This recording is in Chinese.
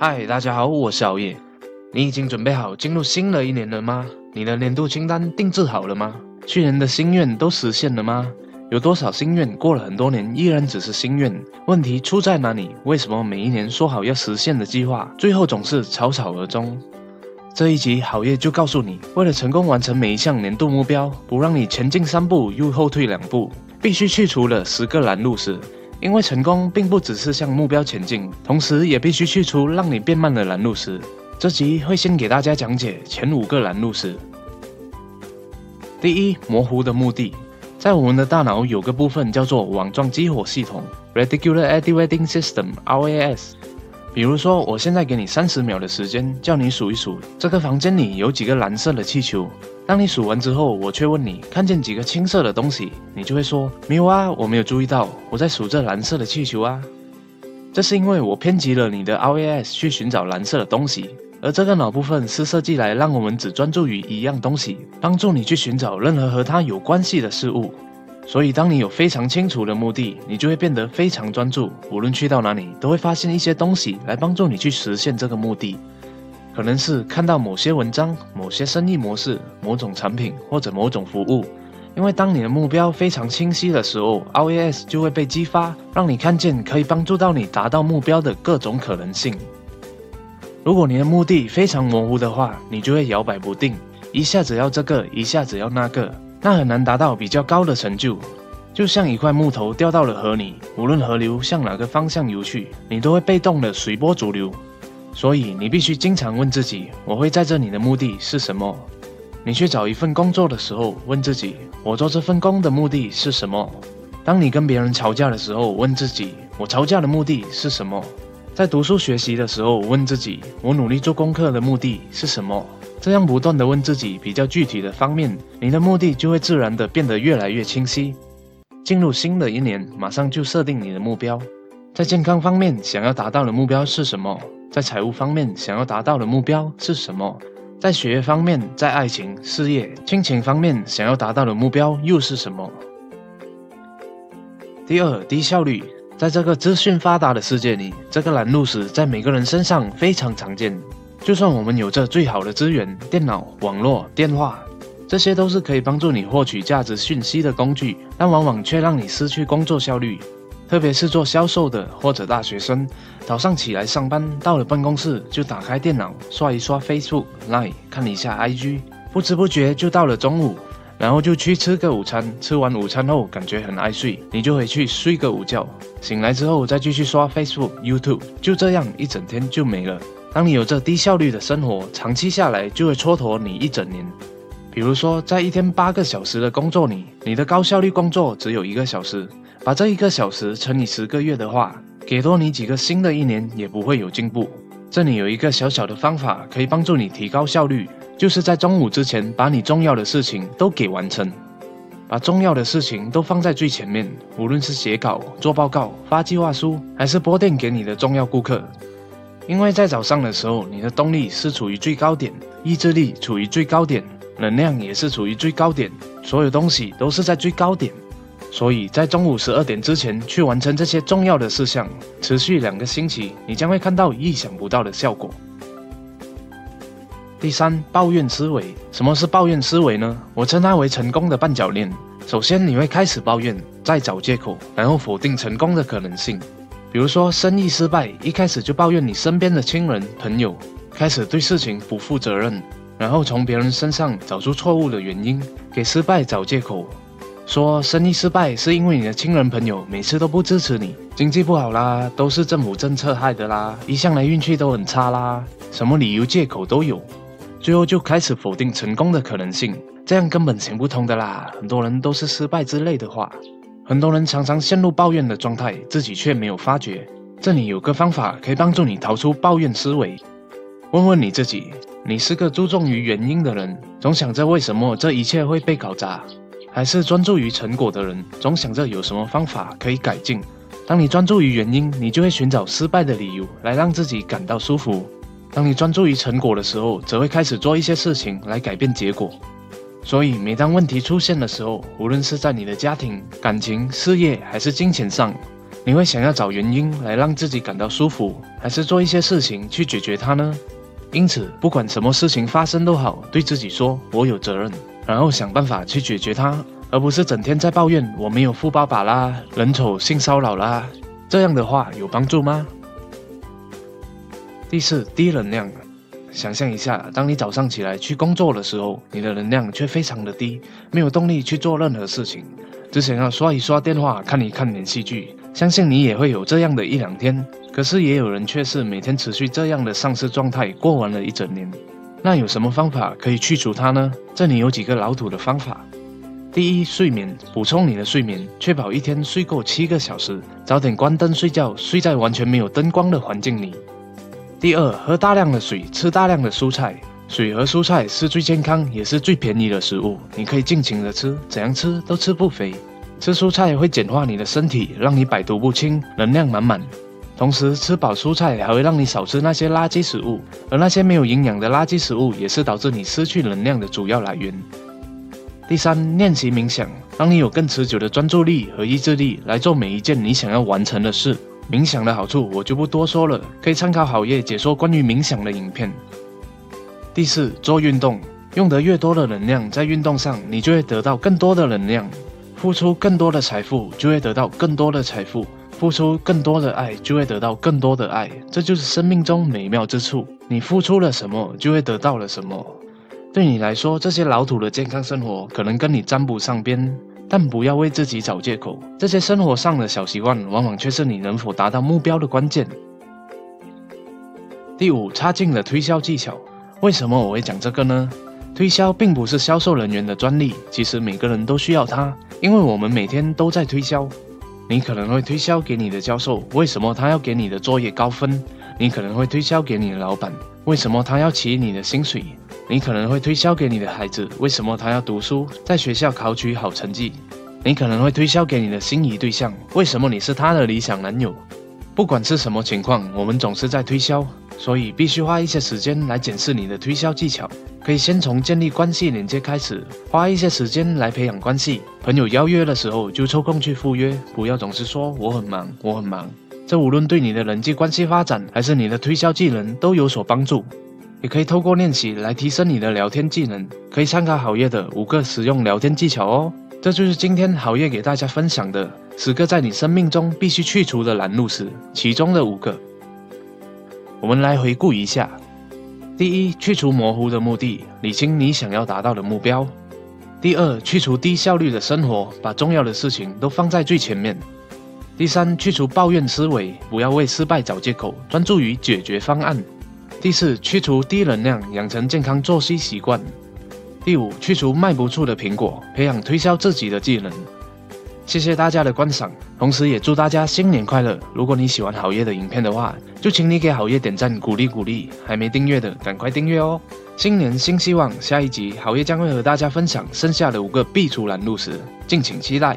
嗨，大家好，我是熬夜。你已经准备好进入新的一年了吗？你的年度清单定制好了吗？去年的心愿都实现了吗？有多少心愿过了很多年依然只是心愿？问题出在哪里？为什么每一年说好要实现的计划，最后总是草草而终？这一集好夜就告诉你，为了成功完成每一项年度目标，不让你前进三步又后退两步，必须去除了十个拦路石。因为成功并不只是向目标前进，同时也必须去除让你变慢的拦路石。这集会先给大家讲解前五个拦路石。第一，模糊的目的，在我们的大脑有个部分叫做网状激活系统 （Reticular Activating System，RAS）。比如说，我现在给你三十秒的时间，叫你数一数这个房间里有几个蓝色的气球。当你数完之后，我却问你看见几个青色的东西，你就会说没有啊，我没有注意到，我在数这蓝色的气球啊。这是因为我偏激了你的 RAS 去寻找蓝色的东西，而这个脑部分是设计来让我们只专注于一样东西，帮助你去寻找任何和它有关系的事物。所以，当你有非常清楚的目的，你就会变得非常专注。无论去到哪里，都会发现一些东西来帮助你去实现这个目的。可能是看到某些文章、某些生意模式、某种产品或者某种服务。因为当你的目标非常清晰的时候，RAS 就会被激发，让你看见可以帮助到你达到目标的各种可能性。如果你的目的非常模糊的话，你就会摇摆不定，一下子要这个，一下子要那个。那很难达到比较高的成就，就像一块木头掉到了河里，无论河流向哪个方向游去，你都会被动的随波逐流。所以你必须经常问自己：我会在这里的目的是什么？你去找一份工作的时候，问自己：我做这份工的目的是什么？当你跟别人吵架的时候，问自己：我吵架的目的是什么？在读书学习的时候，问自己：我努力做功课的目的是什么？这样不断的问自己比较具体的方面，你的目的就会自然的变得越来越清晰。进入新的一年，马上就设定你的目标。在健康方面，想要达到的目标是什么？在财务方面，想要达到的目标是什么？在学业方面，在爱情、事业、亲情方面，想要达到的目标又是什么？第二，低效率。在这个资讯发达的世界里，这个拦路石在每个人身上非常常见。就算我们有着最好的资源，电脑、网络、电话，这些都是可以帮助你获取价值讯息的工具，但往往却让你失去工作效率。特别是做销售的或者大学生，早上起来上班，到了办公室就打开电脑刷一刷 Facebook、Line，看一下 IG，不知不觉就到了中午，然后就去吃个午餐。吃完午餐后感觉很爱睡，你就回去睡个午觉。醒来之后再继续刷 Facebook、YouTube，就这样一整天就没了。当你有着低效率的生活，长期下来就会蹉跎你一整年。比如说，在一天八个小时的工作里，你的高效率工作只有一个小时，把这一个小时乘以十个月的话，给多你几个新的一年也不会有进步。这里有一个小小的方法可以帮助你提高效率，就是在中午之前把你重要的事情都给完成，把重要的事情都放在最前面，无论是写稿、做报告、发计划书，还是拨电给你的重要顾客。因为在早上的时候，你的动力是处于最高点，意志力处于最高点，能量也是处于最高点，所有东西都是在最高点。所以在中午十二点之前去完成这些重要的事项，持续两个星期，你将会看到意想不到的效果。第三，抱怨思维。什么是抱怨思维呢？我称它为成功的绊脚链。首先，你会开始抱怨，再找借口，然后否定成功的可能性。比如说生意失败，一开始就抱怨你身边的亲人朋友，开始对事情不负责任，然后从别人身上找出错误的原因，给失败找借口，说生意失败是因为你的亲人朋友每次都不支持你，经济不好啦，都是政府政策害的啦，一向来运气都很差啦，什么理由借口都有，最后就开始否定成功的可能性，这样根本行不通的啦，很多人都是失败之类的话。很多人常常陷入抱怨的状态，自己却没有发觉。这里有个方法可以帮助你逃出抱怨思维。问问你自己：你是个注重于原因的人，总想着为什么这一切会被搞砸；还是专注于成果的人，总想着有什么方法可以改进？当你专注于原因，你就会寻找失败的理由来让自己感到舒服；当你专注于成果的时候，则会开始做一些事情来改变结果。所以，每当问题出现的时候，无论是在你的家庭、感情、事业还是金钱上，你会想要找原因来让自己感到舒服，还是做一些事情去解决它呢？因此，不管什么事情发生都好，对自己说“我有责任”，然后想办法去解决它，而不是整天在抱怨“我没有富爸爸啦，人丑性骚扰啦”。这样的话有帮助吗？第四，低能量。想象一下，当你早上起来去工作的时候，你的能量却非常的低，没有动力去做任何事情，只想要刷一刷电话，看一看连续剧。相信你也会有这样的一两天。可是也有人却是每天持续这样的丧失状态，过完了一整年。那有什么方法可以去除它呢？这里有几个老土的方法。第一，睡眠，补充你的睡眠，确保一天睡够七个小时，早点关灯睡觉，睡在完全没有灯光的环境里。第二，喝大量的水，吃大量的蔬菜。水和蔬菜是最健康也是最便宜的食物，你可以尽情的吃，怎样吃都吃不肥。吃蔬菜会简化你的身体，让你百毒不侵，能量满满。同时，吃饱蔬菜还会让你少吃那些垃圾食物，而那些没有营养的垃圾食物也是导致你失去能量的主要来源。第三，练习冥想，让你有更持久的专注力和意志力来做每一件你想要完成的事。冥想的好处我就不多说了，可以参考好业解说关于冥想的影片。第四，做运动，用得越多的能量在运动上，你就会得到更多的能量；付出更多的财富，就会得到更多的财富；付出更多的爱，就会得到更多的爱。这就是生命中美妙之处。你付出了什么，就会得到了什么。对你来说，这些老土的健康生活可能跟你沾不上边。但不要为自己找借口，这些生活上的小习惯，往往却是你能否达到目标的关键。第五，差劲的推销技巧。为什么我会讲这个呢？推销并不是销售人员的专利，其实每个人都需要它，因为我们每天都在推销。你可能会推销给你的教授，为什么他要给你的作业高分？你可能会推销给你的老板，为什么他要起你的薪水？你可能会推销给你的孩子，为什么他要读书，在学校考取好成绩？你可能会推销给你的心仪对象，为什么你是他的理想男友？不管是什么情况，我们总是在推销，所以必须花一些时间来检视你的推销技巧。可以先从建立关系连接开始，花一些时间来培养关系。朋友邀约的时候就抽空去赴约，不要总是说我很忙，我很忙。这无论对你的人际关系发展，还是你的推销技能都有所帮助。也可以透过练习来提升你的聊天技能，可以参考好业的五个实用聊天技巧哦。这就是今天好业给大家分享的十个在你生命中必须去除的拦路石，其中的五个，我们来回顾一下。第一，去除模糊的目的，理清你想要达到的目标。第二，去除低效率的生活，把重要的事情都放在最前面。第三，去除抱怨思维，不要为失败找借口，专注于解决方案。第四，去除低能量，养成健康作息习惯。第五，去除卖不出的苹果，培养推销自己的技能。谢谢大家的观赏，同时也祝大家新年快乐。如果你喜欢好业的影片的话，就请你给好业点赞鼓励鼓励。还没订阅的，赶快订阅哦！新年新希望，下一集好业将会和大家分享剩下的五个必除拦路石，敬请期待。